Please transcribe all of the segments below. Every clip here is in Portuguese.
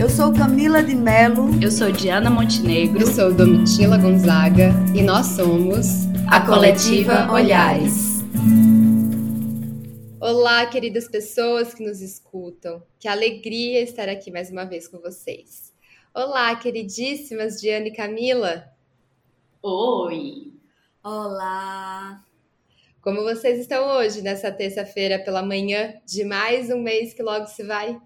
Eu sou Camila de Melo. Eu sou Diana Montenegro. Eu sou Domitila Gonzaga e nós somos a Coletiva Olhares. Olá, queridas pessoas que nos escutam. Que alegria estar aqui mais uma vez com vocês. Olá, queridíssimas Diana e Camila. Oi. Olá. Como vocês estão hoje, nessa terça-feira pela manhã de mais um mês que logo se vai?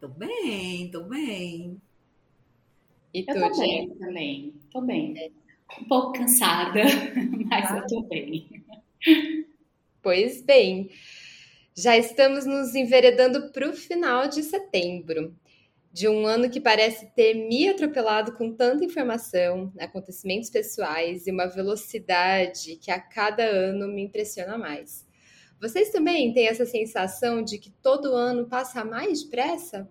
Tô bem, tô bem. E eu tô bem também, tô bem. É. Um pouco cansada, mas eu tô bem. Pois bem, já estamos nos enveredando para o final de setembro, de um ano que parece ter me atropelado com tanta informação, acontecimentos pessoais e uma velocidade que a cada ano me impressiona mais. Vocês também têm essa sensação de que todo ano passa mais depressa?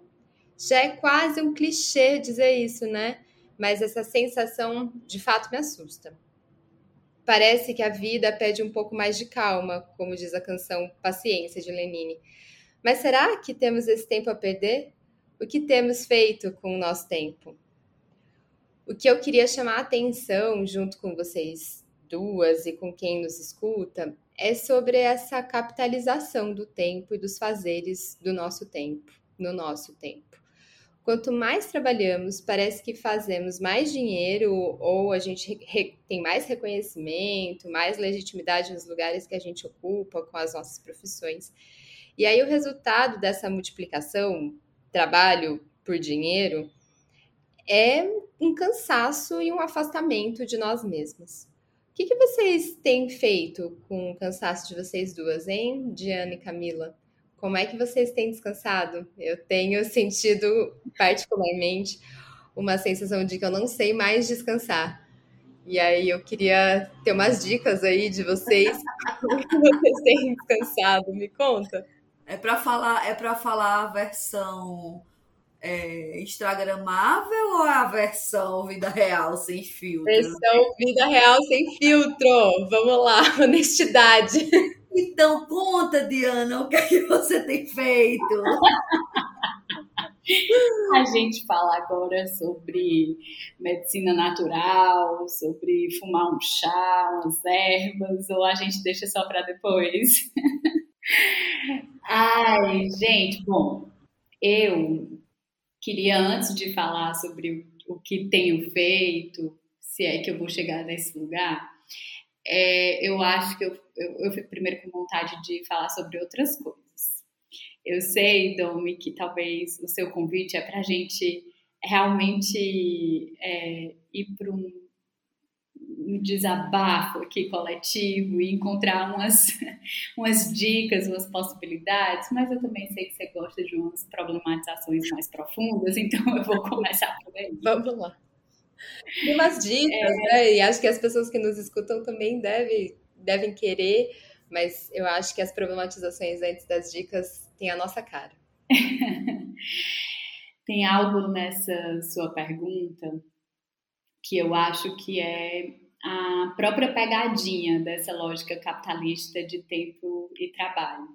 Já é quase um clichê dizer isso, né? Mas essa sensação de fato me assusta. Parece que a vida pede um pouco mais de calma, como diz a canção Paciência de Lenine. Mas será que temos esse tempo a perder? O que temos feito com o nosso tempo? O que eu queria chamar a atenção junto com vocês duas e com quem nos escuta é sobre essa capitalização do tempo e dos fazeres do nosso tempo, no nosso tempo. Quanto mais trabalhamos, parece que fazemos mais dinheiro ou a gente tem mais reconhecimento, mais legitimidade nos lugares que a gente ocupa com as nossas profissões. E aí o resultado dessa multiplicação, trabalho por dinheiro, é um cansaço e um afastamento de nós mesmos que, que vocês têm feito com o cansaço de vocês duas, hein, Diana e Camila? Como é que vocês têm descansado? Eu tenho sentido particularmente uma sensação de que eu não sei mais descansar. E aí eu queria ter umas dicas aí de vocês. Como vocês têm descansado? Me conta. É para falar, é para falar a versão é, Instagramável ou a versão vida real sem filtro? Versão vida real sem filtro. Vamos lá, honestidade. Então conta, Diana, o que, é que você tem feito? A gente fala agora sobre medicina natural, sobre fumar um chá, umas ervas, ou a gente deixa só para depois? Ai, gente, bom, eu Queria, antes de falar sobre o que tenho feito, se é que eu vou chegar nesse lugar, é, eu acho que eu, eu, eu fico primeiro com vontade de falar sobre outras coisas. Eu sei, Domi, que talvez o seu convite é para a gente realmente é, ir para um um desabafo aqui coletivo e encontrar umas, umas dicas, umas possibilidades, mas eu também sei que você gosta de umas problematizações mais profundas, então eu vou começar por aí. Vamos lá. E umas dicas, é... né? E acho que as pessoas que nos escutam também devem, devem querer, mas eu acho que as problematizações antes das dicas têm a nossa cara. Tem algo nessa sua pergunta que eu acho que é a própria pegadinha dessa lógica capitalista de tempo e trabalho.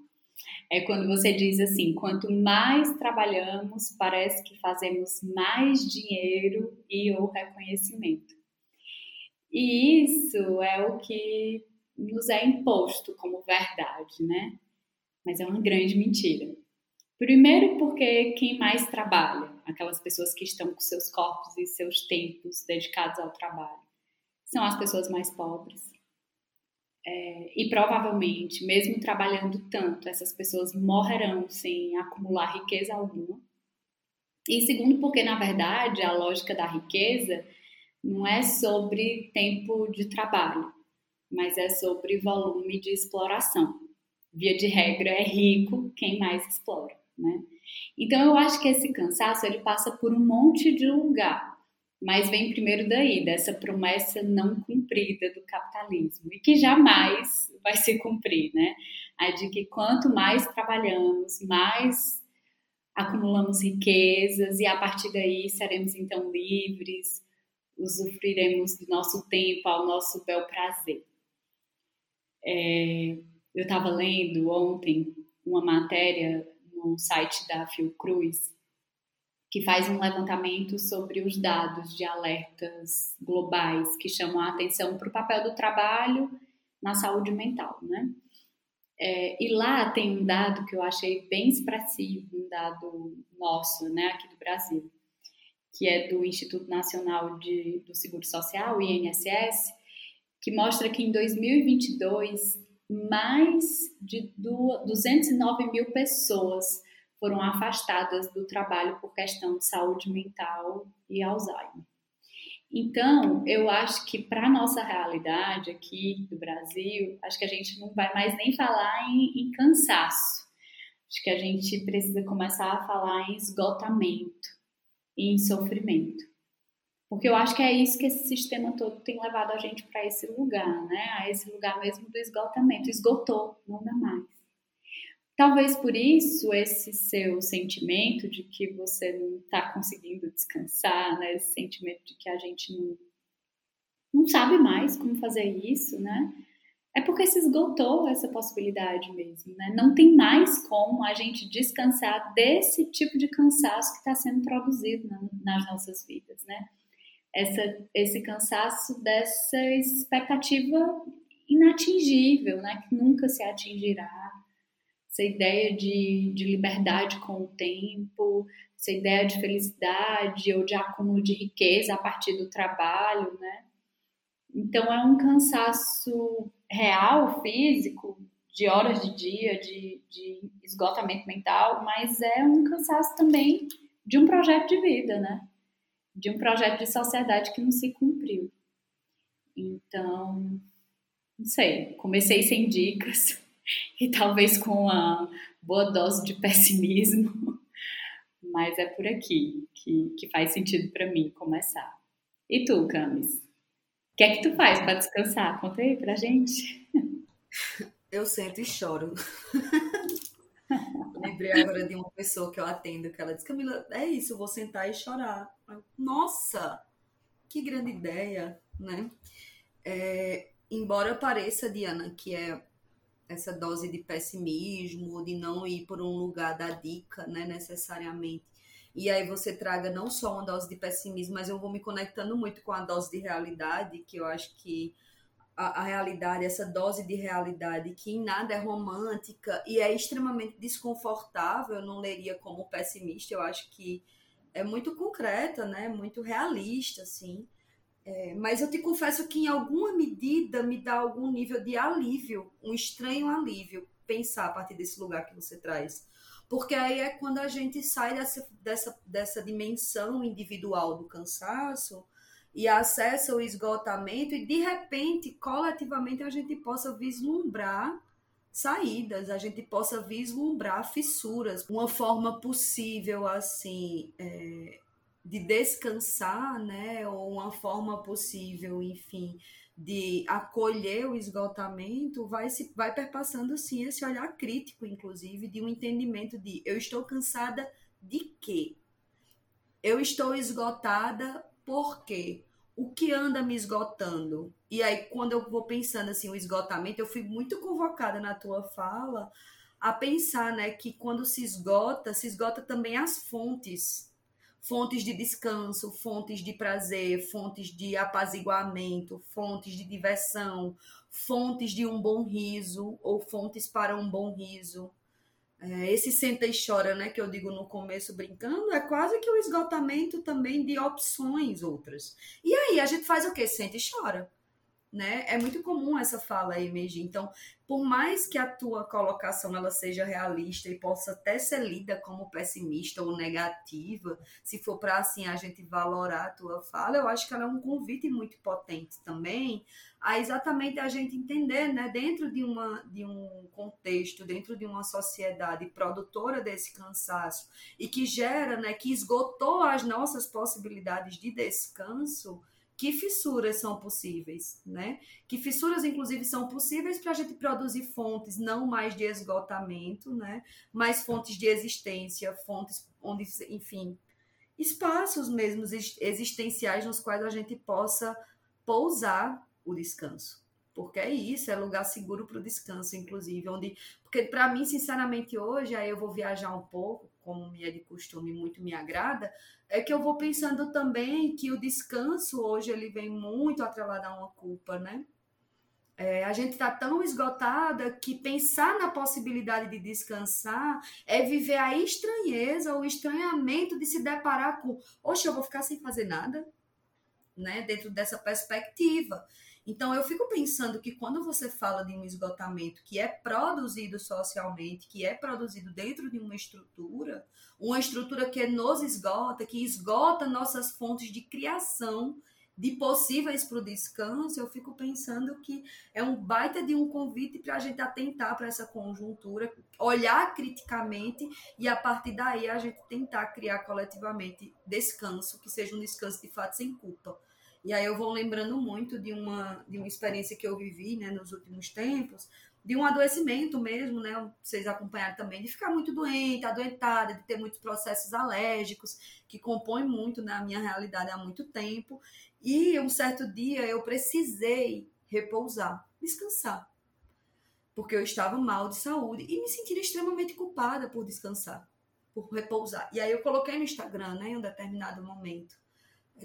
É quando você diz assim: quanto mais trabalhamos, parece que fazemos mais dinheiro e ou reconhecimento. E isso é o que nos é imposto como verdade, né? Mas é uma grande mentira. Primeiro, porque quem mais trabalha, aquelas pessoas que estão com seus corpos e seus tempos dedicados ao trabalho, são as pessoas mais pobres. É, e provavelmente, mesmo trabalhando tanto, essas pessoas morrerão sem acumular riqueza alguma. E segundo, porque na verdade a lógica da riqueza não é sobre tempo de trabalho, mas é sobre volume de exploração. Via de regra, é rico quem mais explora, né? Então eu acho que esse cansaço ele passa por um monte de lugar mas vem primeiro daí, dessa promessa não cumprida do capitalismo e que jamais vai se cumprir, né? A de que quanto mais trabalhamos, mais acumulamos riquezas e a partir daí seremos então livres, usufruiremos do nosso tempo ao nosso bel prazer. É, eu estava lendo ontem uma matéria no site da Fiocruz que faz um levantamento sobre os dados de alertas globais que chamam a atenção para o papel do trabalho na saúde mental, né? É, e lá tem um dado que eu achei bem expressivo, um dado nosso, né, aqui do Brasil, que é do Instituto Nacional de, do Seguro Social, INSS, que mostra que em 2022 mais de 209 mil pessoas foram afastadas do trabalho por questão de saúde mental e Alzheimer. Então, eu acho que para a nossa realidade aqui do Brasil, acho que a gente não vai mais nem falar em, em cansaço. Acho que a gente precisa começar a falar em esgotamento e em sofrimento. Porque eu acho que é isso que esse sistema todo tem levado a gente para esse lugar, né? A esse lugar mesmo do esgotamento. Esgotou, não dá mais. Talvez por isso esse seu sentimento de que você não está conseguindo descansar, né? Esse sentimento de que a gente não, não sabe mais como fazer isso, né? É porque se esgotou essa possibilidade mesmo, né? Não tem mais como a gente descansar desse tipo de cansaço que está sendo produzido na, nas nossas vidas, né? Essa, esse cansaço dessa expectativa inatingível, né? Que nunca se atingirá essa ideia de, de liberdade com o tempo, essa ideia de felicidade ou de acúmulo de riqueza a partir do trabalho, né? Então é um cansaço real, físico, de horas de dia, de, de esgotamento mental, mas é um cansaço também de um projeto de vida, né? De um projeto de sociedade que não se cumpriu. Então, não sei, comecei sem dicas, e talvez com uma boa dose de pessimismo, mas é por aqui que, que faz sentido para mim começar. E tu, Camis? O que é que tu faz para descansar? Conta aí pra gente. Eu sento e choro. Lembrei agora de uma pessoa que eu atendo que ela diz: Camila, é isso, eu vou sentar e chorar. Nossa, que grande ideia, né? É, embora pareça, Diana, que é essa dose de pessimismo, de não ir por um lugar da dica, né, necessariamente. E aí você traga não só uma dose de pessimismo, mas eu vou me conectando muito com a dose de realidade, que eu acho que a, a realidade, essa dose de realidade que em nada é romântica e é extremamente desconfortável, eu não leria como pessimista, eu acho que é muito concreta, né, muito realista, assim. É, mas eu te confesso que em alguma medida me dá algum nível de alívio, um estranho alívio, pensar a partir desse lugar que você traz. Porque aí é quando a gente sai dessa, dessa, dessa dimensão individual do cansaço e acessa o esgotamento e de repente, coletivamente, a gente possa vislumbrar saídas, a gente possa vislumbrar fissuras, uma forma possível assim. É de descansar, né, ou uma forma possível, enfim, de acolher o esgotamento, vai se vai perpassando sim esse olhar crítico, inclusive, de um entendimento de eu estou cansada de quê? Eu estou esgotada por quê? O que anda me esgotando? E aí, quando eu vou pensando assim, o esgotamento, eu fui muito convocada na tua fala a pensar, né, que quando se esgota, se esgota também as fontes fontes de descanso, fontes de prazer, fontes de apaziguamento, fontes de diversão, fontes de um bom riso ou fontes para um bom riso. É, esse senta e chora, né, que eu digo no começo brincando, é quase que o esgotamento também de opções outras. E aí a gente faz o quê? Senta e chora né? É muito comum essa fala aí, Meiji. Então, por mais que a tua colocação ela seja realista e possa até ser lida como pessimista ou negativa, se for para assim a gente valorar a tua fala, eu acho que ela é um convite muito potente também a exatamente a gente entender, né, dentro de uma de um contexto, dentro de uma sociedade produtora desse cansaço e que gera, né, que esgotou as nossas possibilidades de descanso, que fissuras são possíveis, né? Que fissuras, inclusive, são possíveis para a gente produzir fontes não mais de esgotamento, né? Mas fontes de existência, fontes onde, enfim, espaços mesmos existenciais nos quais a gente possa pousar o descanso. porque é isso, é lugar seguro para o descanso, inclusive, onde, porque para mim, sinceramente, hoje, aí eu vou viajar um pouco, como me é de costume, muito me agrada, é que eu vou pensando também que o descanso hoje ele vem muito atrelado a uma culpa, né? É, a gente está tão esgotada que pensar na possibilidade de descansar é viver a estranheza, o estranhamento de se deparar com, oxe, eu vou ficar sem fazer nada, né? Dentro dessa perspectiva. Então, eu fico pensando que quando você fala de um esgotamento que é produzido socialmente, que é produzido dentro de uma estrutura, uma estrutura que nos esgota, que esgota nossas fontes de criação de possíveis para o descanso, eu fico pensando que é um baita de um convite para a gente atentar para essa conjuntura, olhar criticamente e a partir daí a gente tentar criar coletivamente descanso, que seja um descanso de fato sem culpa. E aí eu vou lembrando muito de uma, de uma experiência que eu vivi né, nos últimos tempos, de um adoecimento mesmo, né? Vocês acompanharam também, de ficar muito doente, adoentada, de ter muitos processos alérgicos, que compõem muito na minha realidade há muito tempo. E um certo dia eu precisei repousar, descansar. Porque eu estava mal de saúde e me sentindo extremamente culpada por descansar, por repousar. E aí eu coloquei no Instagram, né, em um determinado momento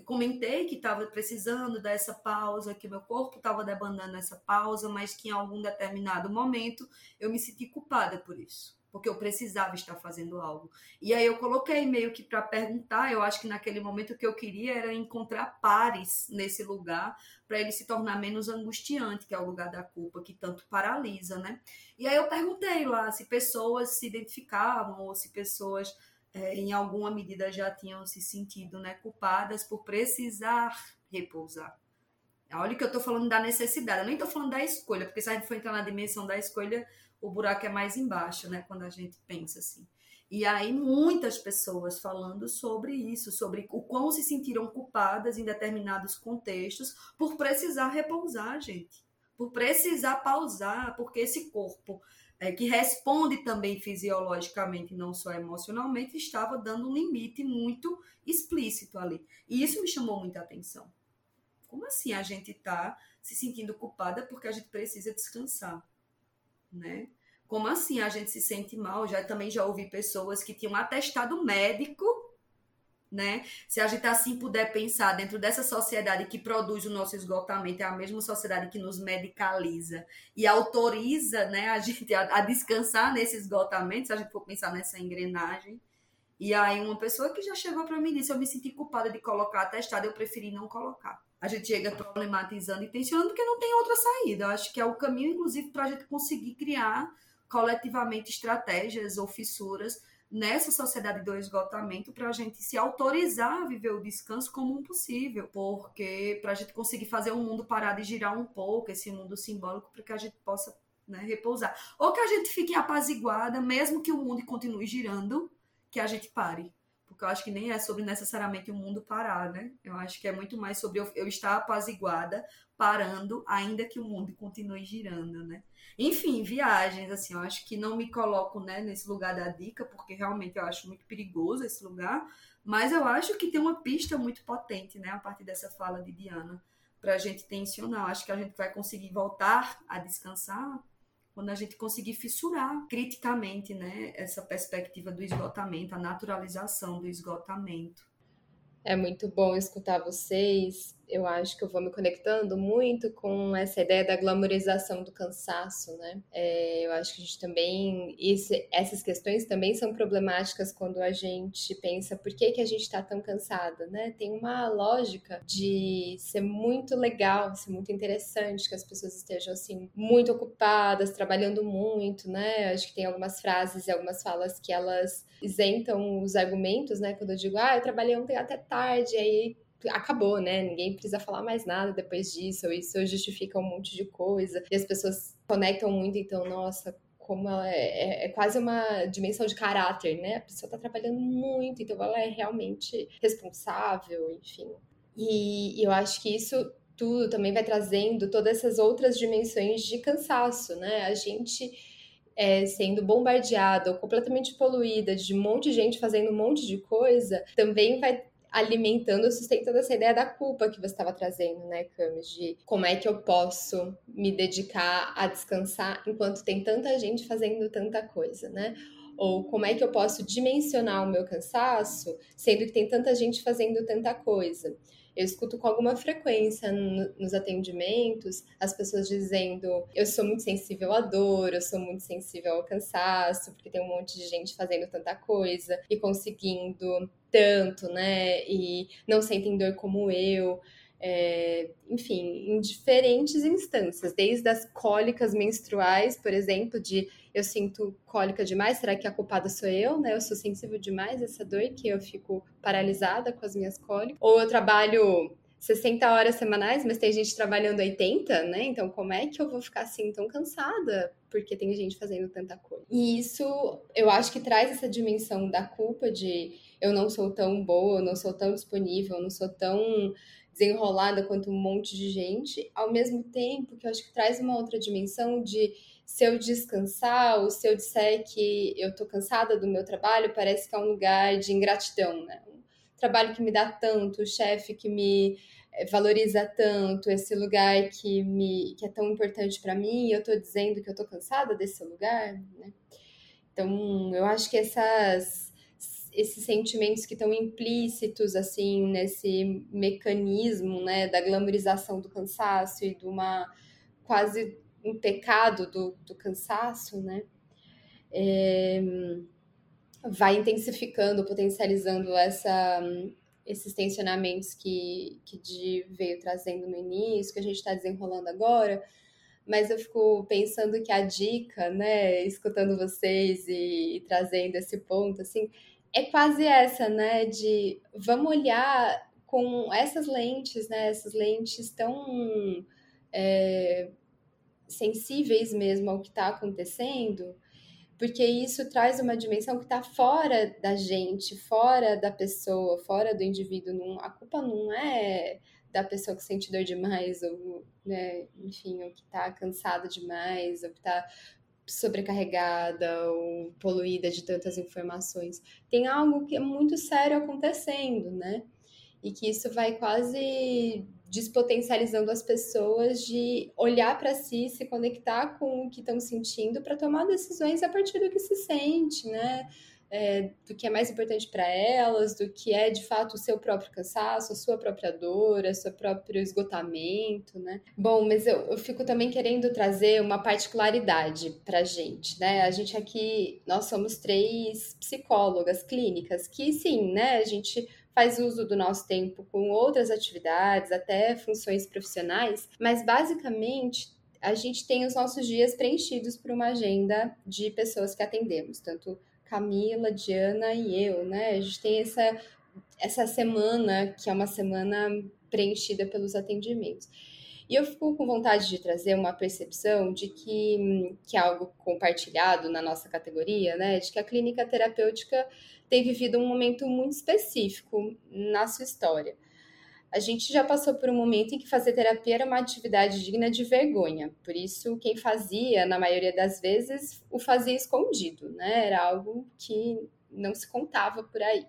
comentei que estava precisando dessa pausa, que meu corpo estava demandando essa pausa, mas que em algum determinado momento eu me senti culpada por isso, porque eu precisava estar fazendo algo. E aí eu coloquei meio que para perguntar, eu acho que naquele momento o que eu queria era encontrar pares nesse lugar para ele se tornar menos angustiante, que é o lugar da culpa que tanto paralisa, né? E aí eu perguntei lá se pessoas se identificavam ou se pessoas é, em alguma medida já tinham se sentido né, culpadas por precisar repousar. Olha que eu estou falando da necessidade, eu nem estou falando da escolha, porque se a gente for entrar na dimensão da escolha, o buraco é mais embaixo, né? Quando a gente pensa assim. E aí muitas pessoas falando sobre isso, sobre o quão se sentiram culpadas em determinados contextos por precisar repousar, gente. Por precisar pausar, porque esse corpo é, que responde também fisiologicamente, não só emocionalmente, estava dando um limite muito explícito ali. E isso me chamou muita atenção. Como assim a gente está se sentindo culpada porque a gente precisa descansar, né? Como assim a gente se sente mal? Já também já ouvi pessoas que tinham atestado médico né? Se a gente assim puder pensar dentro dessa sociedade que produz o nosso esgotamento, é a mesma sociedade que nos medicaliza e autoriza, né, a gente a, a descansar nesse esgotamento, se a gente for pensar nessa engrenagem. E aí uma pessoa que já chegou para mim e disse, eu me senti culpada de colocar atestado, eu preferi não colocar. A gente chega problematizando e tensionando porque não tem outra saída. Eu acho que é o caminho, inclusive, para a gente conseguir criar coletivamente estratégias ou fissuras nessa sociedade do esgotamento para a gente se autorizar a viver o descanso como um possível, porque para a gente conseguir fazer o mundo parar de girar um pouco, esse mundo simbólico, para que a gente possa né, repousar. Ou que a gente fique apaziguada, mesmo que o mundo continue girando, que a gente pare. Porque eu acho que nem é sobre necessariamente o mundo parar, né? Eu acho que é muito mais sobre eu, eu estar apaziguada, parando, ainda que o mundo continue girando, né? Enfim, viagens, assim, eu acho que não me coloco né, nesse lugar da dica, porque realmente eu acho muito perigoso esse lugar, mas eu acho que tem uma pista muito potente, né, a partir dessa fala de Diana, para a gente tensionar. Acho que a gente vai conseguir voltar a descansar quando a gente conseguir fissurar criticamente, né, essa perspectiva do esgotamento, a naturalização do esgotamento. É muito bom escutar vocês eu acho que eu vou me conectando muito com essa ideia da glamorização do cansaço, né? É, eu acho que a gente também, essas questões também são problemáticas quando a gente pensa por que, que a gente está tão cansada, né? Tem uma lógica de ser muito legal, ser muito interessante que as pessoas estejam assim muito ocupadas, trabalhando muito, né? Acho que tem algumas frases e algumas falas que elas isentam os argumentos, né? Quando eu digo, ah, eu trabalhei ontem até tarde, aí acabou, né? Ninguém precisa falar mais nada depois disso, ou isso justifica um monte de coisa. E as pessoas conectam muito, então, nossa, como ela é, é, é, quase uma dimensão de caráter, né? A pessoa tá trabalhando muito, então ela é realmente responsável, enfim. E, e eu acho que isso tudo também vai trazendo todas essas outras dimensões de cansaço, né? A gente é, sendo bombardeada completamente poluída de um monte de gente fazendo um monte de coisa, também vai alimentando, sustentando essa ideia da culpa que você estava trazendo, né, Camis? De como é que eu posso me dedicar a descansar enquanto tem tanta gente fazendo tanta coisa, né? Ou como é que eu posso dimensionar o meu cansaço, sendo que tem tanta gente fazendo tanta coisa. Eu escuto com alguma frequência no, nos atendimentos as pessoas dizendo: eu sou muito sensível à dor, eu sou muito sensível ao cansaço, porque tem um monte de gente fazendo tanta coisa e conseguindo tanto, né? E não sentem dor como eu. É, enfim, em diferentes instâncias, desde as cólicas menstruais, por exemplo, de eu sinto cólica demais, será que a culpada sou eu, né? Eu sou sensível demais a essa dor que eu fico paralisada com as minhas cólicas. Ou eu trabalho 60 horas semanais, mas tem gente trabalhando 80, né? Então, como é que eu vou ficar assim tão cansada? Porque tem gente fazendo tanta coisa. E isso, eu acho que traz essa dimensão da culpa de eu não sou tão boa, eu não sou tão disponível, eu não sou tão desenrolada quanto um monte de gente, ao mesmo tempo que eu acho que traz uma outra dimensão de se eu descansar ou se eu disser que eu tô cansada do meu trabalho, parece que é um lugar de ingratidão, né? Um trabalho que me dá tanto, o chefe que me eh, valoriza tanto, esse lugar que me que é tão importante para mim, eu tô dizendo que eu tô cansada desse lugar, né? Então, eu acho que essas esses sentimentos que estão implícitos assim nesse mecanismo né da glamorização do cansaço e de uma quase um pecado do, do cansaço né é, vai intensificando potencializando essa esses tensionamentos que que veio trazendo no início que a gente está desenrolando agora. Mas eu fico pensando que a dica, né, escutando vocês e, e, trazendo esse ponto, assim, é quase essa, né? De vamos olhar com essas lentes, né? Essas lentes tão é, sensíveis mesmo ao que está acontecendo, porque isso traz uma dimensão que está fora da gente, fora da pessoa, fora do indivíduo. Não, a culpa não é da pessoa que sente dor demais, ou, né, enfim, ou que está cansada demais, ou que está sobrecarregada ou poluída de tantas informações. Tem algo que é muito sério acontecendo, né? E que isso vai quase despotencializando as pessoas de olhar para si, se conectar com o que estão sentindo para tomar decisões a partir do que se sente, né? É, do que é mais importante para elas, do que é de fato o seu próprio cansaço, a sua própria dor, o seu próprio esgotamento, né? Bom, mas eu, eu fico também querendo trazer uma particularidade para gente, né? A gente aqui, nós somos três psicólogas clínicas que, sim, né? A gente faz uso do nosso tempo com outras atividades, até funções profissionais, mas basicamente a gente tem os nossos dias preenchidos por uma agenda de pessoas que atendemos, tanto Camila, Diana e eu, né? A gente tem essa, essa semana, que é uma semana preenchida pelos atendimentos. E eu fico com vontade de trazer uma percepção de que, que é algo compartilhado na nossa categoria, né? De que a clínica terapêutica tem vivido um momento muito específico na sua história a gente já passou por um momento em que fazer terapia era uma atividade digna de vergonha. Por isso, quem fazia, na maioria das vezes, o fazia escondido, né? Era algo que não se contava por aí.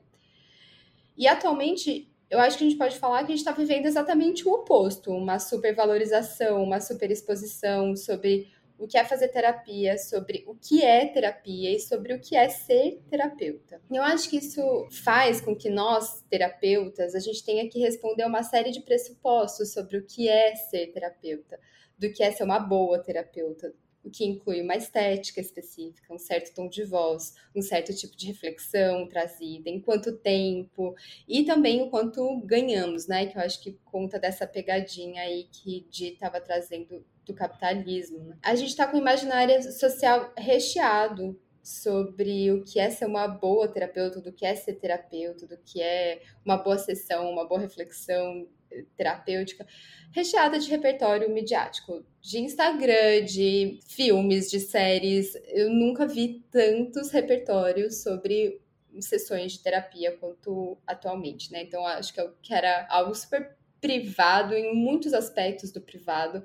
E atualmente, eu acho que a gente pode falar que a gente está vivendo exatamente o oposto, uma supervalorização, uma superexposição sobre o que é fazer terapia, sobre o que é terapia e sobre o que é ser terapeuta. Eu acho que isso faz com que nós, terapeutas, a gente tenha que responder uma série de pressupostos sobre o que é ser terapeuta, do que é ser uma boa terapeuta, o que inclui uma estética específica, um certo tom de voz, um certo tipo de reflexão trazida, em quanto tempo, e também o quanto ganhamos, né? Que eu acho que conta dessa pegadinha aí que Di estava trazendo do capitalismo. Né? A gente está com o imaginário social recheado sobre o que é ser uma boa terapeuta, do que é ser terapeuta, do que é uma boa sessão, uma boa reflexão terapêutica, recheada de repertório midiático, de Instagram, de filmes, de séries. Eu nunca vi tantos repertórios sobre sessões de terapia quanto atualmente, né? Então acho que, que era algo super privado em muitos aspectos do privado.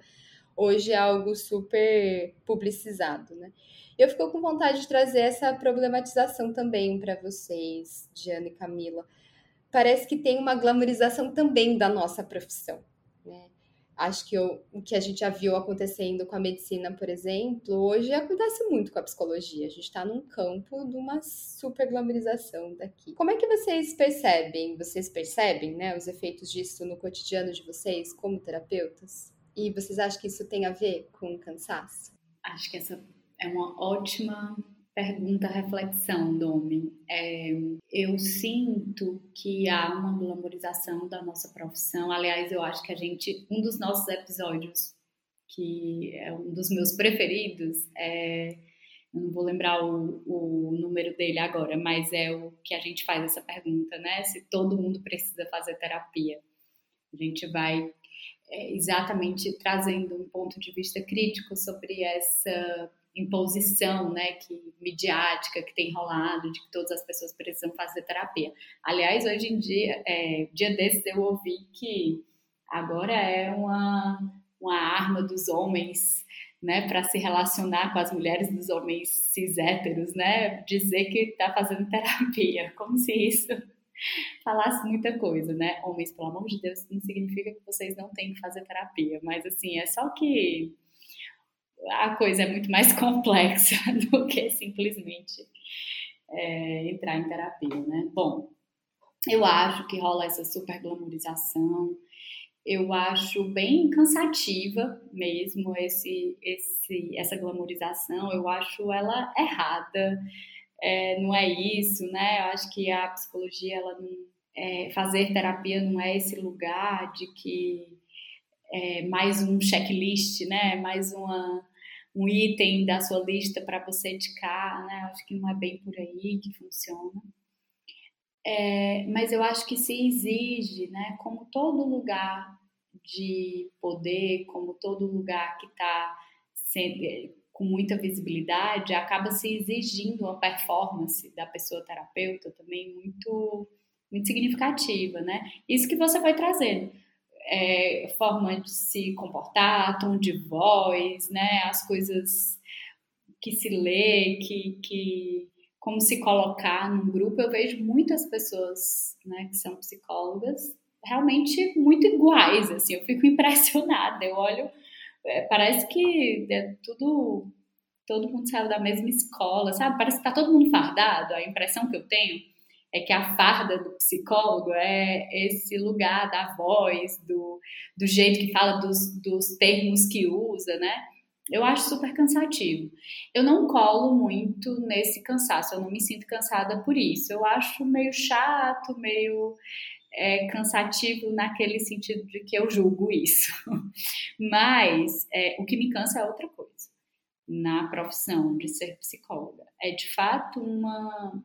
Hoje é algo super publicizado, né? Eu fico com vontade de trazer essa problematização também para vocês, Diana e Camila parece que tem uma glamorização também da nossa profissão. Né? Acho que eu, o que a gente já viu acontecendo com a medicina, por exemplo, hoje acontece muito com a psicologia. A gente está num campo de uma super glamorização daqui. Como é que vocês percebem? Vocês percebem né, os efeitos disso no cotidiano de vocês como terapeutas? E vocês acham que isso tem a ver com cansaço? Acho que essa é uma ótima pergunta, reflexão, Domi. É, eu sinto que há uma glamorização da nossa profissão. Aliás, eu acho que a gente, um dos nossos episódios, que é um dos meus preferidos, é, não vou lembrar o, o número dele agora, mas é o que a gente faz essa pergunta, né? Se todo mundo precisa fazer terapia. A gente vai é, exatamente trazendo um ponto de vista crítico sobre essa imposição, né, que midiática que tem rolado de que todas as pessoas precisam fazer terapia. Aliás, hoje em dia, é, dia desses eu ouvi que agora é uma, uma arma dos homens, né, para se relacionar com as mulheres dos homens cis héteros, né, dizer que está fazendo terapia, como se isso falasse muita coisa, né? Homens, pelo amor de Deus, não significa que vocês não têm que fazer terapia, mas assim, é só que a coisa é muito mais complexa do que simplesmente é, entrar em terapia, né? Bom, eu acho que rola essa super glamorização, eu acho bem cansativa mesmo esse, esse, essa glamorização, eu acho ela errada, é, não é isso, né? Eu acho que a psicologia, ela não, é, fazer terapia não é esse lugar de que é mais um checklist, né? Mais uma um item da sua lista para você indicar, né? Acho que não é bem por aí que funciona. É, mas eu acho que se exige, né? Como todo lugar de poder, como todo lugar que está com muita visibilidade, acaba se exigindo uma performance da pessoa terapeuta também muito, muito significativa, né? Isso que você foi trazendo é, forma de se comportar, tom de voz, né? As coisas que se lê, que, que como se colocar num grupo. Eu vejo muitas pessoas, né, que são psicólogas realmente muito iguais, assim. Eu fico impressionada. Eu olho, é, parece que é tudo todo mundo saiu da mesma escola, sabe? Parece que tá todo mundo fardado. A impressão que eu tenho é que a farda do psicólogo é esse lugar da voz, do, do jeito que fala, dos, dos termos que usa, né? Eu acho super cansativo. Eu não colo muito nesse cansaço, eu não me sinto cansada por isso. Eu acho meio chato, meio é, cansativo naquele sentido de que eu julgo isso. Mas é, o que me cansa é outra coisa na profissão de ser psicóloga. É de fato uma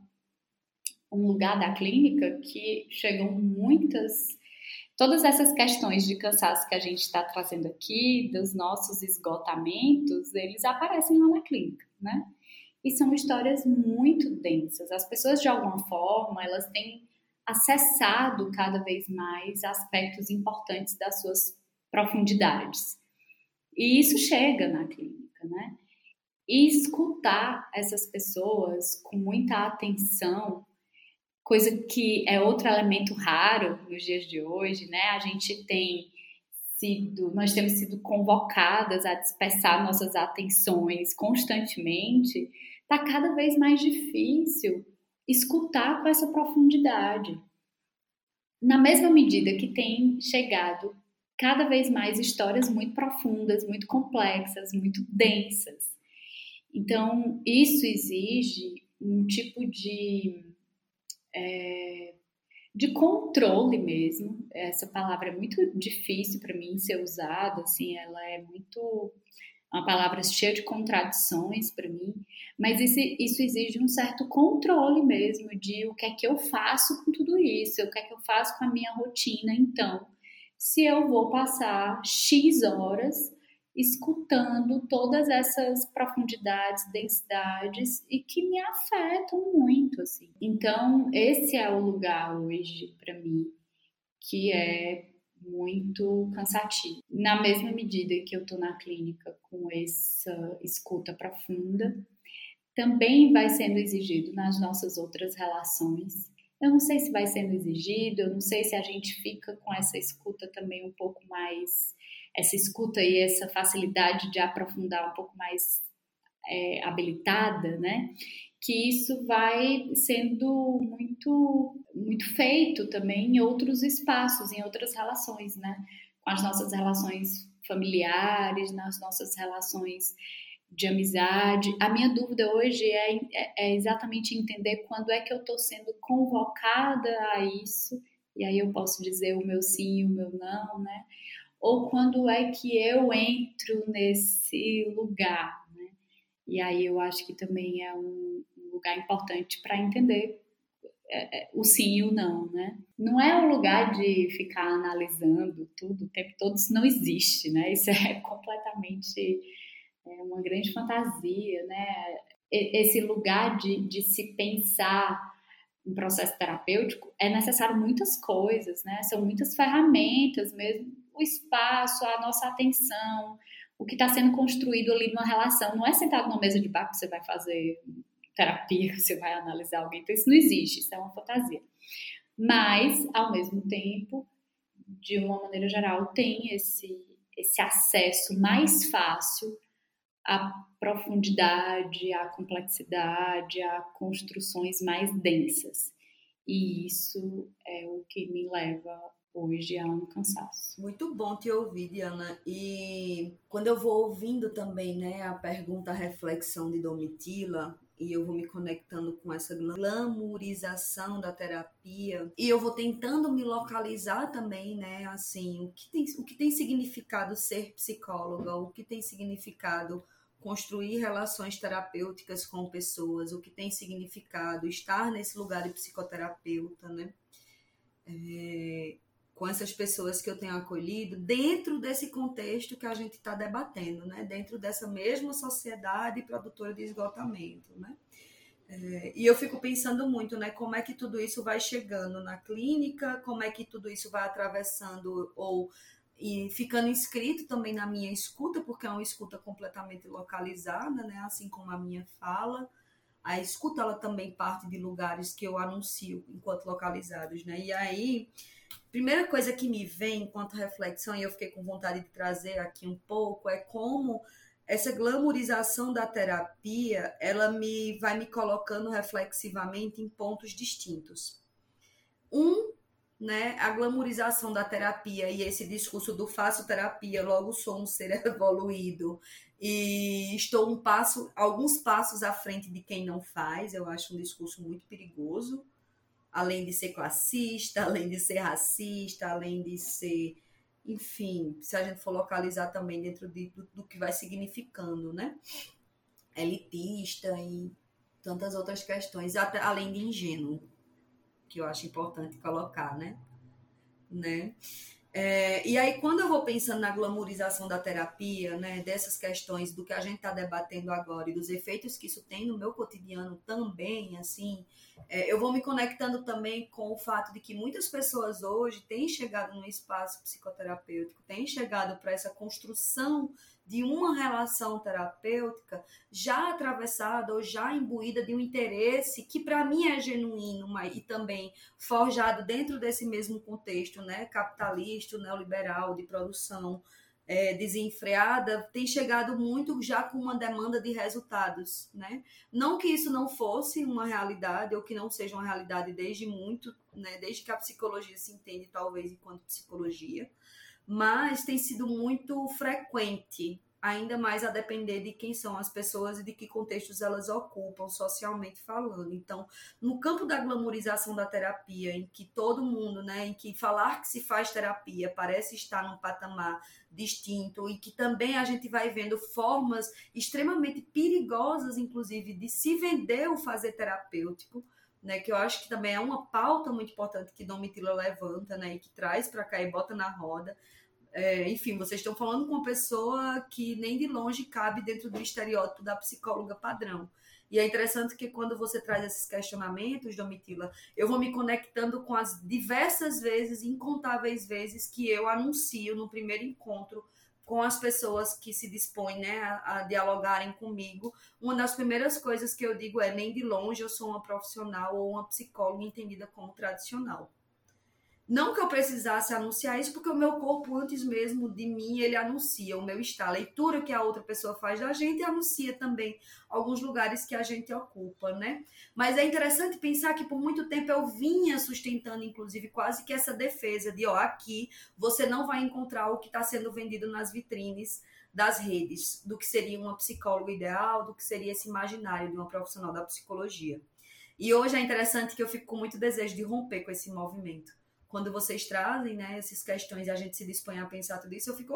um lugar da clínica que chegam muitas todas essas questões de cansaço que a gente está trazendo aqui, dos nossos esgotamentos, eles aparecem lá na clínica, né? E são histórias muito densas. As pessoas, de alguma forma, elas têm acessado cada vez mais aspectos importantes das suas profundidades. E isso chega na clínica, né? E escutar essas pessoas com muita atenção coisa que é outro elemento raro nos dias de hoje, né? A gente tem sido, nós temos sido convocadas a dispersar nossas atenções constantemente, está cada vez mais difícil escutar com essa profundidade. Na mesma medida que tem chegado cada vez mais histórias muito profundas, muito complexas, muito densas. Então, isso exige um tipo de é, de controle mesmo. Essa palavra é muito difícil para mim ser usada, assim, ela é muito uma palavra cheia de contradições para mim, mas isso, isso, exige um certo controle mesmo de o que é que eu faço com tudo isso, o que é que eu faço com a minha rotina, então. Se eu vou passar X horas escutando todas essas profundidades, densidades e que me afetam muito, assim. Então, esse é o lugar hoje para mim que é muito cansativo. Na mesma medida que eu tô na clínica com essa escuta profunda, também vai sendo exigido nas nossas outras relações eu não sei se vai sendo exigido, eu não sei se a gente fica com essa escuta também um pouco mais, essa escuta e essa facilidade de aprofundar um pouco mais é, habilitada, né? Que isso vai sendo muito, muito feito também em outros espaços, em outras relações, né? Com as nossas relações familiares, nas nossas relações de amizade. A minha dúvida hoje é, é, é exatamente entender quando é que eu estou sendo convocada a isso, e aí eu posso dizer o meu sim o meu não, né? Ou quando é que eu entro nesse lugar, né? E aí eu acho que também é um lugar importante para entender é, é, o sim e o não, né? Não é um lugar de ficar analisando tudo o tempo todo, isso não existe, né? Isso é completamente é uma grande fantasia, né? Esse lugar de, de se pensar um processo terapêutico é necessário muitas coisas, né? São muitas ferramentas mesmo, o espaço, a nossa atenção, o que está sendo construído ali numa relação. Não é sentado numa mesa de bar que você vai fazer terapia, você vai analisar alguém. Então, isso não existe, isso é uma fantasia. Mas, ao mesmo tempo, de uma maneira geral, tem esse, esse acesso mais fácil à profundidade, à complexidade, a construções mais densas. E isso é o que me leva hoje há um cansaço. Muito bom te ouvir, Diana. E quando eu vou ouvindo também, né, a pergunta, a reflexão de Domitila, e eu vou me conectando com essa glamourização da terapia. E eu vou tentando me localizar também, né, assim, o que tem, o que tem significado ser psicóloga, o que tem significado construir relações terapêuticas com pessoas, o que tem significado estar nesse lugar de psicoterapeuta, né? É, com essas pessoas que eu tenho acolhido dentro desse contexto que a gente está debatendo, né? Dentro dessa mesma sociedade produtora de esgotamento, né? É, e eu fico pensando muito, né? Como é que tudo isso vai chegando na clínica, como é que tudo isso vai atravessando ou e ficando inscrito também na minha escuta, porque é uma escuta completamente localizada, né? Assim como a minha fala. A escuta ela também parte de lugares que eu anuncio enquanto localizados, né? E aí primeira coisa que me vem enquanto reflexão, e eu fiquei com vontade de trazer aqui um pouco, é como essa glamorização da terapia, ela me vai me colocando reflexivamente em pontos distintos. Um, né, a glamorização da terapia e esse discurso do faço terapia, logo sou um ser evoluído e estou um passo, alguns passos à frente de quem não faz, eu acho um discurso muito perigoso além de ser classista, além de ser racista, além de ser, enfim, se a gente for localizar também dentro de, do, do que vai significando, né? Elitista e tantas outras questões, até além de ingênuo, que eu acho importante colocar, né? né? É, e aí, quando eu vou pensando na glamorização da terapia, né, dessas questões do que a gente está debatendo agora e dos efeitos que isso tem no meu cotidiano também, assim, é, eu vou me conectando também com o fato de que muitas pessoas hoje têm chegado no espaço psicoterapêutico, têm chegado para essa construção de uma relação terapêutica já atravessada ou já imbuída de um interesse que para mim é genuíno mas, e também forjado dentro desse mesmo contexto né, capitalista, neoliberal, de produção é, desenfreada, tem chegado muito já com uma demanda de resultados. Né? Não que isso não fosse uma realidade ou que não seja uma realidade desde muito, né, desde que a psicologia se entende talvez enquanto psicologia, mas tem sido muito frequente, ainda mais a depender de quem são as pessoas e de que contextos elas ocupam socialmente falando. Então, no campo da glamorização da terapia, em que todo mundo, né, em que falar que se faz terapia parece estar num patamar distinto e que também a gente vai vendo formas extremamente perigosas, inclusive, de se vender o fazer terapêutico, né, que eu acho que também é uma pauta muito importante que Domitila levanta, né, e que traz para cá e bota na roda, é, enfim, vocês estão falando com uma pessoa que nem de longe cabe dentro do estereótipo da psicóloga padrão. E é interessante que quando você traz esses questionamentos, Domitila, eu vou me conectando com as diversas vezes, incontáveis vezes, que eu anuncio no primeiro encontro com as pessoas que se dispõem né, a, a, dialogarem comigo, uma das primeiras coisas que eu digo é: nem de longe eu sou uma profissional ou uma psicóloga entendida como tradicional. Não que eu precisasse anunciar isso, porque o meu corpo, antes mesmo de mim, ele anuncia o meu estado. A leitura que a outra pessoa faz da gente anuncia também alguns lugares que a gente ocupa, né? Mas é interessante pensar que por muito tempo eu vinha sustentando, inclusive, quase que essa defesa de, ó, aqui você não vai encontrar o que está sendo vendido nas vitrines das redes, do que seria uma psicóloga ideal, do que seria esse imaginário de uma profissional da psicologia. E hoje é interessante que eu fico com muito desejo de romper com esse movimento quando vocês trazem né, essas questões e a gente se dispõe a pensar tudo isso, eu fico,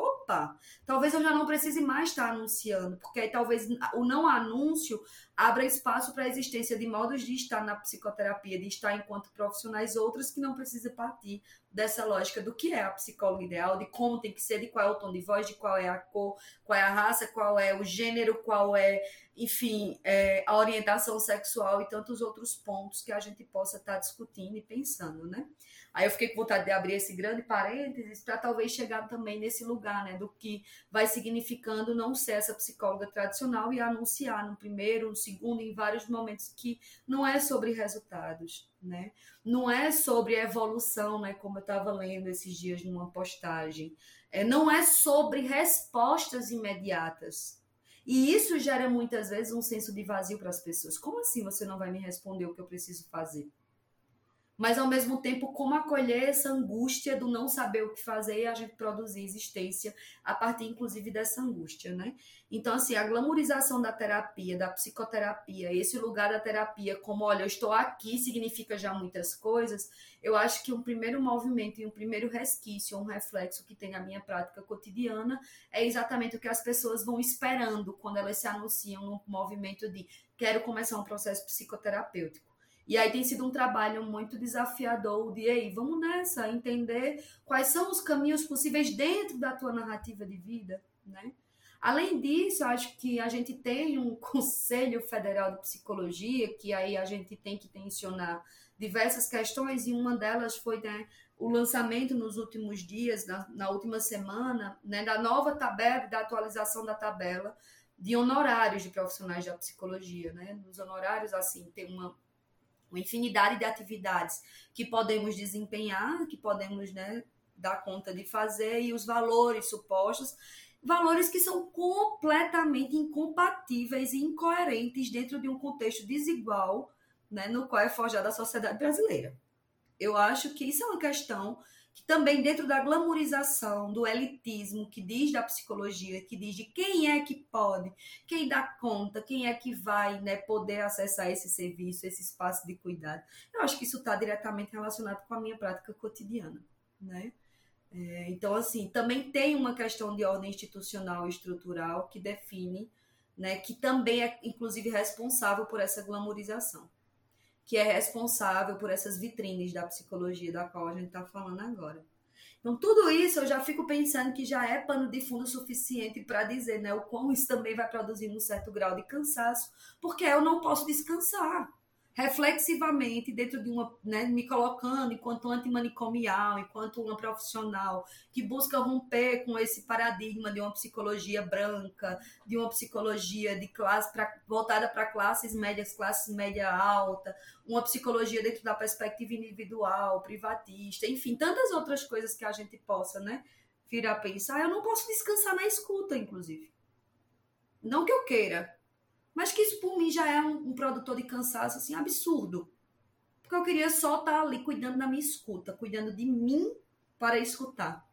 talvez eu já não precise mais estar anunciando, porque aí talvez o não anúncio abra espaço para a existência de modos de estar na psicoterapia, de estar enquanto profissionais outros que não precisa partir dessa lógica do que é a psicóloga ideal, de como tem que ser, de qual é o tom de voz, de qual é a cor, qual é a raça, qual é o gênero, qual é, enfim, é, a orientação sexual e tantos outros pontos que a gente possa estar discutindo e pensando, né? Aí eu fiquei com vontade de abrir esse grande parênteses para talvez chegar também nesse lugar, né, do que vai significando não ser essa psicóloga tradicional e anunciar no primeiro, no segundo, em vários momentos que não é sobre resultados, né? Não é sobre evolução, né, como eu estava lendo esses dias numa postagem. É, não é sobre respostas imediatas. E isso gera muitas vezes um senso de vazio para as pessoas. Como assim você não vai me responder o que eu preciso fazer? Mas ao mesmo tempo como acolher essa angústia do não saber o que fazer e a gente produzir existência a partir inclusive dessa angústia, né? Então assim, a glamorização da terapia, da psicoterapia, esse lugar da terapia como, olha, eu estou aqui significa já muitas coisas. Eu acho que um primeiro movimento e um primeiro resquício, um reflexo que tem na minha prática cotidiana é exatamente o que as pessoas vão esperando quando elas se anunciam num movimento de quero começar um processo psicoterapêutico e aí tem sido um trabalho muito desafiador de aí, vamos nessa, entender quais são os caminhos possíveis dentro da tua narrativa de vida, né? Além disso, acho que a gente tem um Conselho Federal de Psicologia, que aí a gente tem que tensionar diversas questões, e uma delas foi né, o lançamento nos últimos dias, na, na última semana, né, da nova tabela, da atualização da tabela de honorários de profissionais da psicologia. Né? Nos honorários, assim, tem uma uma infinidade de atividades que podemos desempenhar, que podemos né, dar conta de fazer, e os valores supostos, valores que são completamente incompatíveis e incoerentes dentro de um contexto desigual né, no qual é forjada a sociedade brasileira. Eu acho que isso é uma questão que também dentro da glamorização, do elitismo, que diz da psicologia, que diz de quem é que pode, quem dá conta, quem é que vai né, poder acessar esse serviço, esse espaço de cuidado. Eu acho que isso está diretamente relacionado com a minha prática cotidiana. Né? É, então, assim, também tem uma questão de ordem institucional e estrutural que define, né, que também é, inclusive, responsável por essa glamorização que é responsável por essas vitrines da psicologia da qual a gente está falando agora. Então, tudo isso eu já fico pensando que já é pano de fundo suficiente para dizer né, o quão isso também vai produzir um certo grau de cansaço, porque eu não posso descansar reflexivamente dentro de uma, né, me colocando enquanto antimanicomial, enquanto uma profissional que busca romper com esse paradigma de uma psicologia branca, de uma psicologia de classe pra, voltada para classes médias, classes média alta, uma psicologia dentro da perspectiva individual, privatista, enfim, tantas outras coisas que a gente possa, né, vir a pensar. Eu não posso descansar na escuta, inclusive. Não que eu queira, mas que isso por mim já é um, um produtor de cansaço assim absurdo. Porque eu queria só estar tá ali cuidando da minha escuta, cuidando de mim para escutar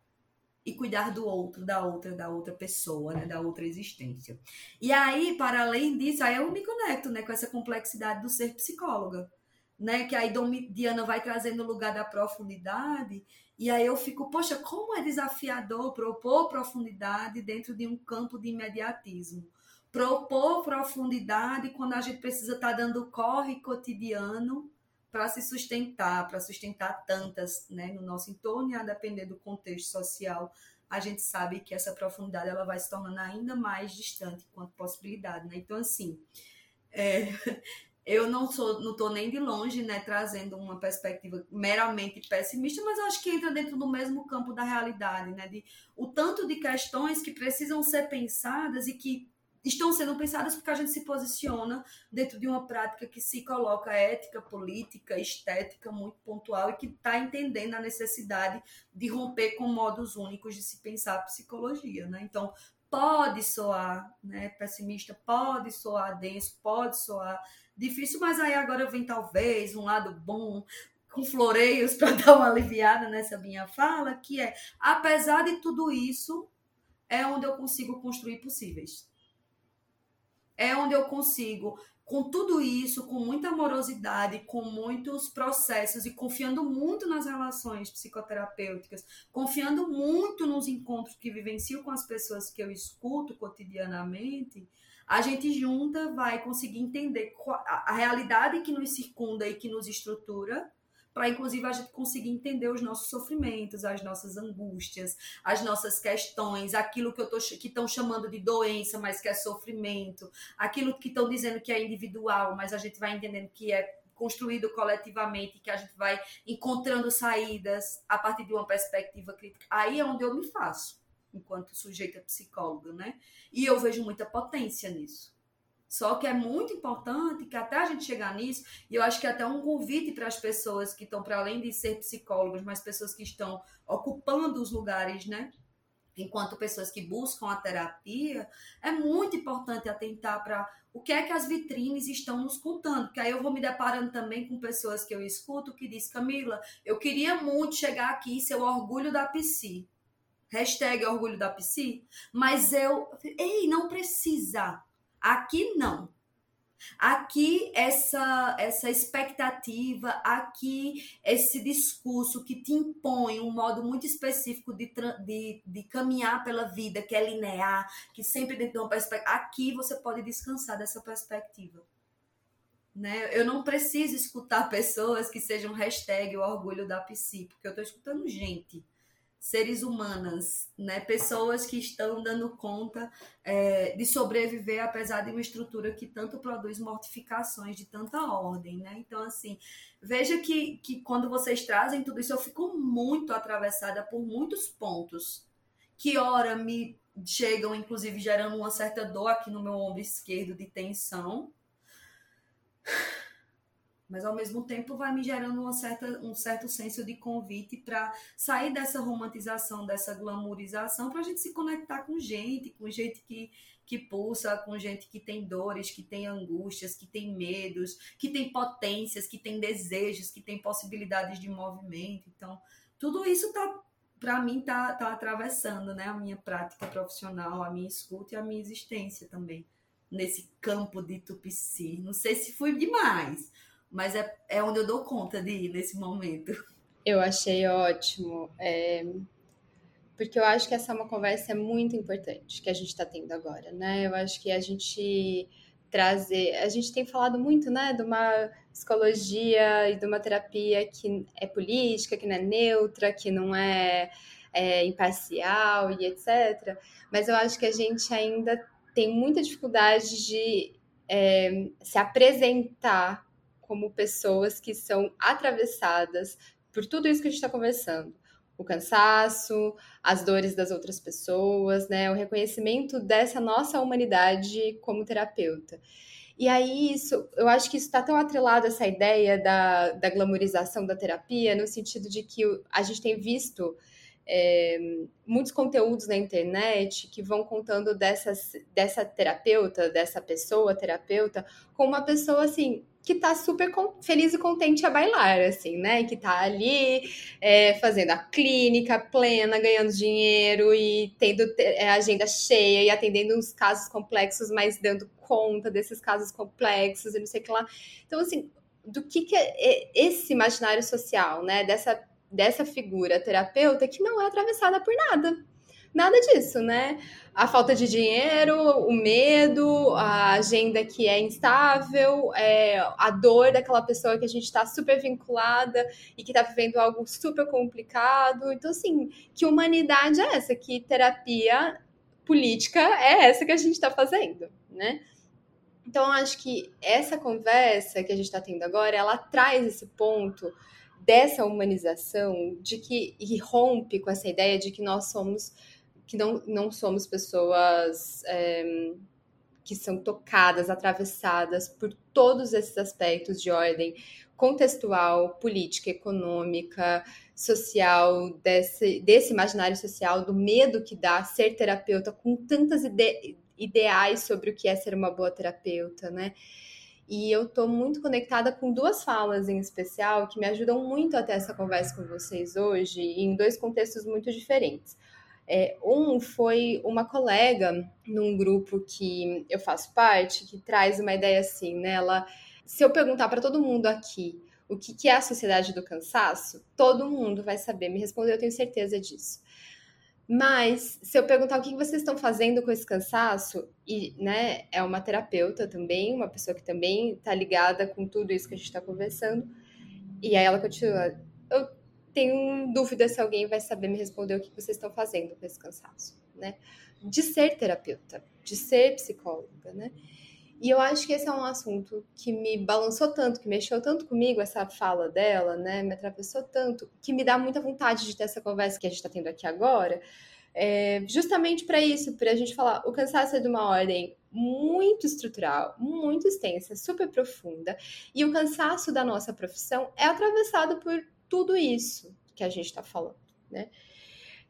e cuidar do outro, da outra, da outra pessoa, né, da outra existência. E aí, para além disso, aí eu me conecto, né, com essa complexidade do ser psicóloga, né, que aí Diana vai trazendo o lugar da profundidade, e aí eu fico, poxa, como é desafiador propor profundidade dentro de um campo de imediatismo propor profundidade quando a gente precisa estar tá dando corre cotidiano para se sustentar, para sustentar tantas né, no nosso entorno e a depender do contexto social, a gente sabe que essa profundidade ela vai se tornando ainda mais distante quanto possibilidade. Né? Então, assim, é, eu não sou, não tô nem de longe, né, trazendo uma perspectiva meramente pessimista, mas acho que entra dentro do mesmo campo da realidade, né, de o tanto de questões que precisam ser pensadas e que estão sendo pensadas porque a gente se posiciona dentro de uma prática que se coloca ética, política, estética muito pontual e que está entendendo a necessidade de romper com modos únicos de se pensar a psicologia, né? Então, pode soar né, pessimista, pode soar denso, pode soar difícil, mas aí agora vem talvez um lado bom, com floreios para dar uma aliviada nessa minha fala, que é, apesar de tudo isso, é onde eu consigo construir possíveis. É onde eu consigo, com tudo isso, com muita amorosidade, com muitos processos e confiando muito nas relações psicoterapêuticas, confiando muito nos encontros que vivencio com as pessoas que eu escuto cotidianamente, a gente junta vai conseguir entender a realidade que nos circunda e que nos estrutura, para inclusive a gente conseguir entender os nossos sofrimentos, as nossas angústias, as nossas questões, aquilo que eu tô que estão chamando de doença, mas que é sofrimento, aquilo que estão dizendo que é individual, mas a gente vai entendendo que é construído coletivamente, que a gente vai encontrando saídas a partir de uma perspectiva crítica. Aí é onde eu me faço enquanto sujeita psicóloga, né? E eu vejo muita potência nisso. Só que é muito importante que até a gente chegar nisso, e eu acho que é até um convite para as pessoas que estão para além de ser psicólogos, mas pessoas que estão ocupando os lugares, né? Enquanto pessoas que buscam a terapia, é muito importante atentar para o que é que as vitrines estão nos contando. Porque aí eu vou me deparando também com pessoas que eu escuto que diz Camila, eu queria muito chegar aqui e ser o orgulho da psi hashtag orgulho da psi, mas eu, ei, não precisa. Aqui não. Aqui essa essa expectativa, aqui esse discurso que te impõe um modo muito específico de, de, de caminhar pela vida, que é linear, que sempre dentro de uma perspectiva. Aqui você pode descansar dessa perspectiva. Né? Eu não preciso escutar pessoas que sejam hashtag o orgulho da psi, porque eu estou escutando gente seres humanas, né? Pessoas que estão dando conta é, de sobreviver apesar de uma estrutura que tanto produz mortificações de tanta ordem, né? Então, assim, veja que, que quando vocês trazem tudo isso, eu fico muito atravessada por muitos pontos que, ora, me chegam, inclusive, gerando uma certa dor aqui no meu ombro esquerdo de tensão mas ao mesmo tempo vai me gerando uma certa, um certo senso de convite para sair dessa romantização, dessa glamourização, para a gente se conectar com gente, com gente que, que pulsa, com gente que tem dores, que tem angústias, que tem medos, que tem potências, que tem desejos, que tem possibilidades de movimento. Então, tudo isso tá para mim tá, tá atravessando, né, a minha prática profissional, a minha escuta e a minha existência também nesse campo de Tupici. Não sei se fui demais, mas é, é onde eu dou conta de ir nesse momento. Eu achei ótimo, é... porque eu acho que essa é uma conversa muito importante que a gente está tendo agora, né? Eu acho que a gente trazer, a gente tem falado muito, né, de uma psicologia e de uma terapia que é política, que não é neutra, que não é, é imparcial e etc. Mas eu acho que a gente ainda tem muita dificuldade de é, se apresentar como pessoas que são atravessadas por tudo isso que a gente está conversando. O cansaço, as dores das outras pessoas, né? O reconhecimento dessa nossa humanidade como terapeuta. E aí, isso, eu acho que isso está tão atrelado a essa ideia da, da glamorização da terapia, no sentido de que a gente tem visto é, muitos conteúdos na internet que vão contando dessas, dessa terapeuta, dessa pessoa terapeuta, como uma pessoa assim que tá super feliz e contente a bailar, assim, né? Que tá ali é, fazendo a clínica plena, ganhando dinheiro e tendo é, agenda cheia e atendendo uns casos complexos, mas dando conta desses casos complexos e não sei o que lá. Então, assim, do que, que é esse imaginário social, né? Dessa, dessa figura terapeuta que não é atravessada por nada, Nada disso, né? A falta de dinheiro, o medo, a agenda que é instável, é, a dor daquela pessoa que a gente está super vinculada e que está vivendo algo super complicado. Então, assim, que humanidade é essa? Que terapia política é essa que a gente está fazendo, né? Então, acho que essa conversa que a gente está tendo agora, ela traz esse ponto dessa humanização, de que e rompe com essa ideia de que nós somos, que não, não somos pessoas é, que são tocadas, atravessadas por todos esses aspectos de ordem contextual, política, econômica, social, desse, desse imaginário social, do medo que dá ser terapeuta com tantas ide ideais sobre o que é ser uma boa terapeuta, né? E eu estou muito conectada com duas falas em especial que me ajudam muito a ter essa conversa com vocês hoje, em dois contextos muito diferentes. É, um foi uma colega num grupo que eu faço parte, que traz uma ideia assim, né? Ela, se eu perguntar para todo mundo aqui o que, que é a sociedade do cansaço, todo mundo vai saber me responder, eu tenho certeza disso. Mas se eu perguntar o que vocês estão fazendo com esse cansaço, e né, é uma terapeuta também, uma pessoa que também está ligada com tudo isso que a gente está conversando, e aí ela continua. Eu tenho dúvida se alguém vai saber me responder o que vocês estão fazendo com esse cansaço, né? De ser terapeuta, de ser psicóloga, né? E eu acho que esse é um assunto que me balançou tanto, que mexeu tanto comigo, essa fala dela, né? Me atravessou tanto, que me dá muita vontade de ter essa conversa que a gente está tendo aqui agora. É, justamente para isso, para a gente falar, o cansaço é de uma ordem muito estrutural, muito extensa, super profunda, e o cansaço da nossa profissão é atravessado por tudo isso que a gente está falando, né?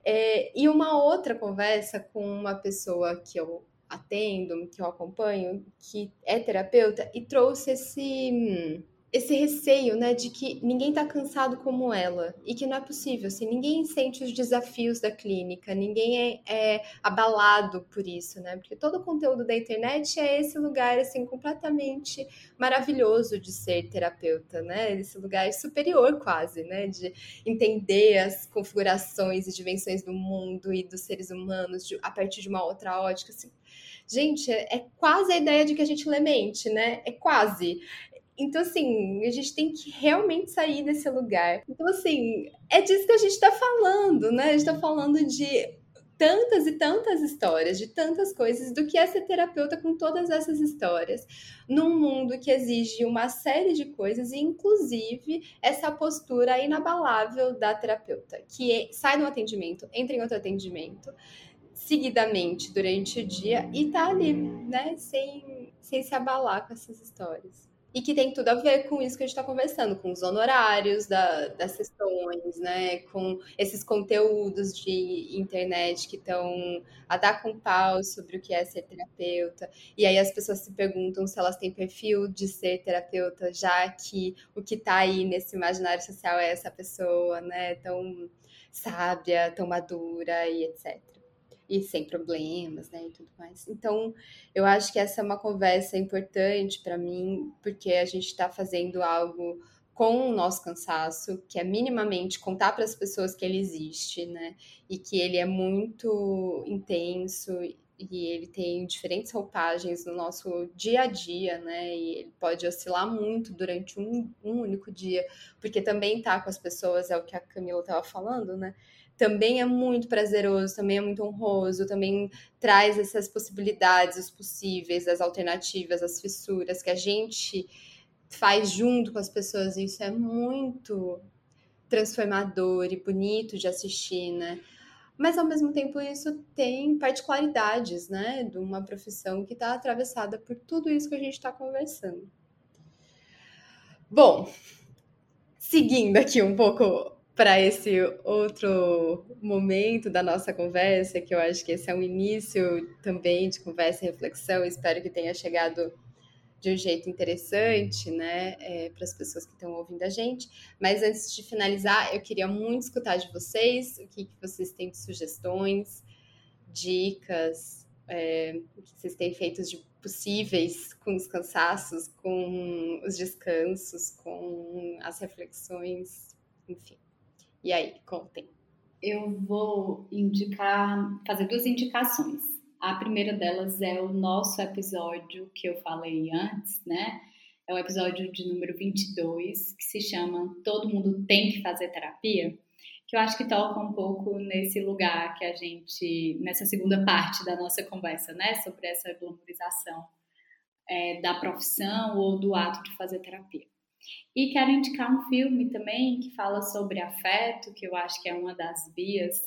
É, e uma outra conversa com uma pessoa que eu atendo, que eu acompanho, que é terapeuta, e trouxe esse esse receio, né, de que ninguém está cansado como ela e que não é possível, assim, ninguém sente os desafios da clínica, ninguém é, é, abalado por isso, né, porque todo o conteúdo da internet é esse lugar, assim, completamente maravilhoso de ser terapeuta, né, esse lugar superior quase, né, de entender as configurações e dimensões do mundo e dos seres humanos de, a partir de uma outra ótica, assim, Gente, é, é quase a ideia de que a gente lê mente, né? É quase. Então, assim, a gente tem que realmente sair desse lugar. Então, assim, é disso que a gente está falando, né? A gente está falando de tantas e tantas histórias, de tantas coisas, do que é ser terapeuta com todas essas histórias, num mundo que exige uma série de coisas, e inclusive essa postura inabalável da terapeuta, que é, sai no atendimento, entra em outro atendimento, seguidamente durante o dia e tá ali, né, sem, sem se abalar com essas histórias. E que tem tudo a ver com isso que a gente está conversando, com os honorários da, das sessões, né? Com esses conteúdos de internet que estão a dar com pau sobre o que é ser terapeuta. E aí as pessoas se perguntam se elas têm perfil de ser terapeuta, já que o que está aí nesse imaginário social é essa pessoa, né? Tão sábia, tão madura e etc e sem problemas, né, e tudo mais. Então, eu acho que essa é uma conversa importante para mim, porque a gente está fazendo algo com o nosso cansaço, que é minimamente contar para as pessoas que ele existe, né, e que ele é muito intenso e ele tem diferentes roupagens no nosso dia a dia, né? E ele pode oscilar muito durante um, um único dia, porque também tá com as pessoas, é o que a Camila estava falando, né? Também é muito prazeroso, também é muito honroso, também traz essas possibilidades, os possíveis, as alternativas, as fissuras que a gente faz junto com as pessoas. Isso é muito transformador e bonito de assistir, né? Mas ao mesmo tempo isso tem particularidades, né, de uma profissão que está atravessada por tudo isso que a gente está conversando. Bom, seguindo aqui um pouco para esse outro momento da nossa conversa, que eu acho que esse é um início também de conversa e reflexão. Espero que tenha chegado de um jeito interessante, né, é, para as pessoas que estão ouvindo a gente. Mas antes de finalizar, eu queria muito escutar de vocês o que, que vocês têm de sugestões, dicas, é, o que vocês têm feito de possíveis com os cansaços, com os descansos, com as reflexões, enfim. E aí, contem. Eu vou indicar, fazer duas indicações. A primeira delas é o nosso episódio que eu falei antes, né? É o episódio de número 22, que se chama Todo Mundo Tem que Fazer Terapia, que eu acho que toca um pouco nesse lugar que a gente, nessa segunda parte da nossa conversa, né? Sobre essa glamorização é, da profissão ou do ato de fazer terapia. E quero indicar um filme também que fala sobre afeto, que eu acho que é uma das vias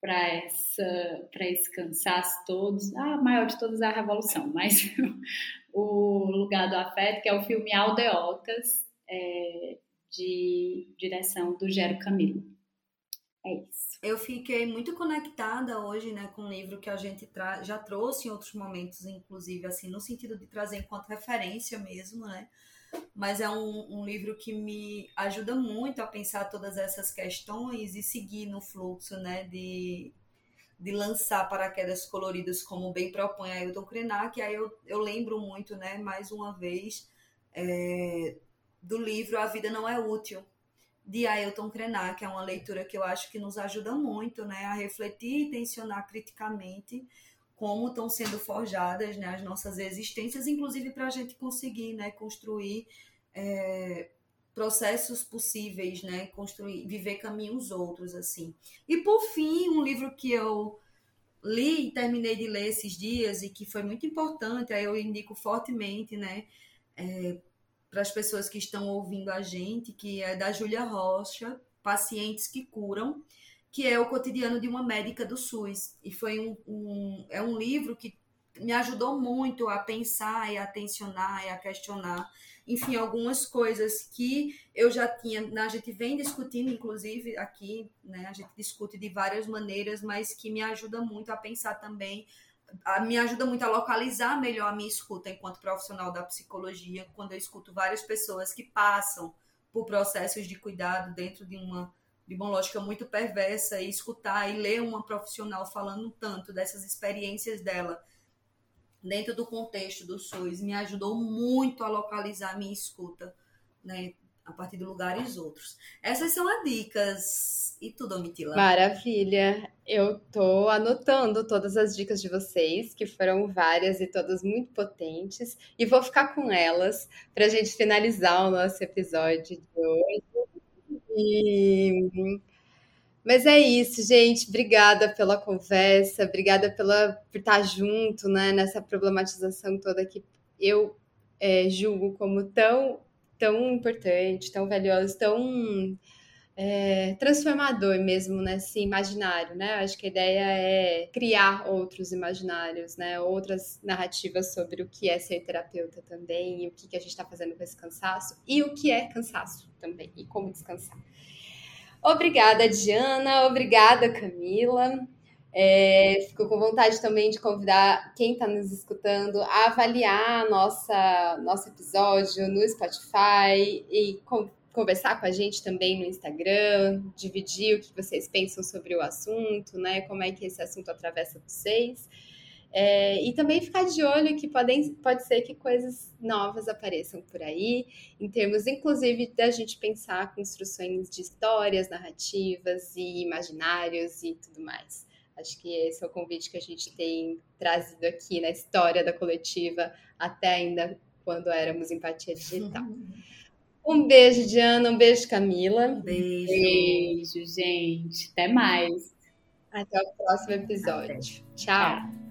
para essa para esse cansaço todos. A maior de todas é a revolução, mas o lugar do afeto, que é o filme Aldeotas, é, de direção do Gero Camilo. É isso. Eu fiquei muito conectada hoje, né, com um livro que a gente já trouxe em outros momentos, inclusive, assim, no sentido de trazer enquanto referência mesmo, né? Mas é um, um livro que me ajuda muito a pensar todas essas questões e seguir no fluxo, né, de, de lançar paraquedas coloridas, como bem propõe Ailton Krenak. E aí eu, eu lembro muito, né, mais uma vez, é, do livro A Vida Não É Útil, de Ailton Krenak, é uma leitura que eu acho que nos ajuda muito né, a refletir e tensionar criticamente como estão sendo forjadas né, as nossas existências, inclusive para a gente conseguir né, construir é, processos possíveis, né, construir, viver caminhos outros assim. E por fim, um livro que eu li e terminei de ler esses dias e que foi muito importante, aí eu indico fortemente, né, é, para as pessoas que estão ouvindo a gente, que é da Júlia Rocha, Pacientes que Curam, que é o cotidiano de uma médica do SUS. E foi um, um, é um livro que me ajudou muito a pensar e a tensionar e a questionar, enfim, algumas coisas que eu já tinha, né, a gente vem discutindo, inclusive aqui, né, a gente discute de várias maneiras, mas que me ajuda muito a pensar também me ajuda muito a localizar melhor a minha escuta enquanto profissional da psicologia, quando eu escuto várias pessoas que passam por processos de cuidado dentro de uma, de uma lógica muito perversa, e escutar e ler uma profissional falando tanto dessas experiências dela dentro do contexto do SUS me ajudou muito a localizar a minha escuta, né? a partir de lugares outros. Essas são as dicas. E tu, Domitila? Maravilha! Eu tô anotando todas as dicas de vocês, que foram várias e todas muito potentes, e vou ficar com elas para a gente finalizar o nosso episódio de hoje. Mas é isso, gente. Obrigada pela conversa, obrigada pela, por estar junto né, nessa problematização toda que eu é, julgo como tão tão importante, tão valioso, tão é, transformador mesmo nesse imaginário, né? Acho que a ideia é criar outros imaginários, né? Outras narrativas sobre o que é ser terapeuta também, e o que, que a gente está fazendo com esse cansaço, e o que é cansaço também, e como descansar. Obrigada, Diana. Obrigada, Camila. É, fico com vontade também de convidar quem está nos escutando a avaliar nossa, nosso episódio no Spotify e com, conversar com a gente também no Instagram, dividir o que vocês pensam sobre o assunto, né? Como é que esse assunto atravessa vocês. É, e também ficar de olho que podem, pode ser que coisas novas apareçam por aí, em termos, inclusive, da gente pensar construções de histórias, narrativas e imaginários e tudo mais. Acho que esse é o convite que a gente tem trazido aqui na história da coletiva, até ainda quando éramos empatia digital. Um beijo, Diana, um beijo, Camila. Um beijo. Beijo, gente. Até mais. Até o próximo episódio. Até. Tchau.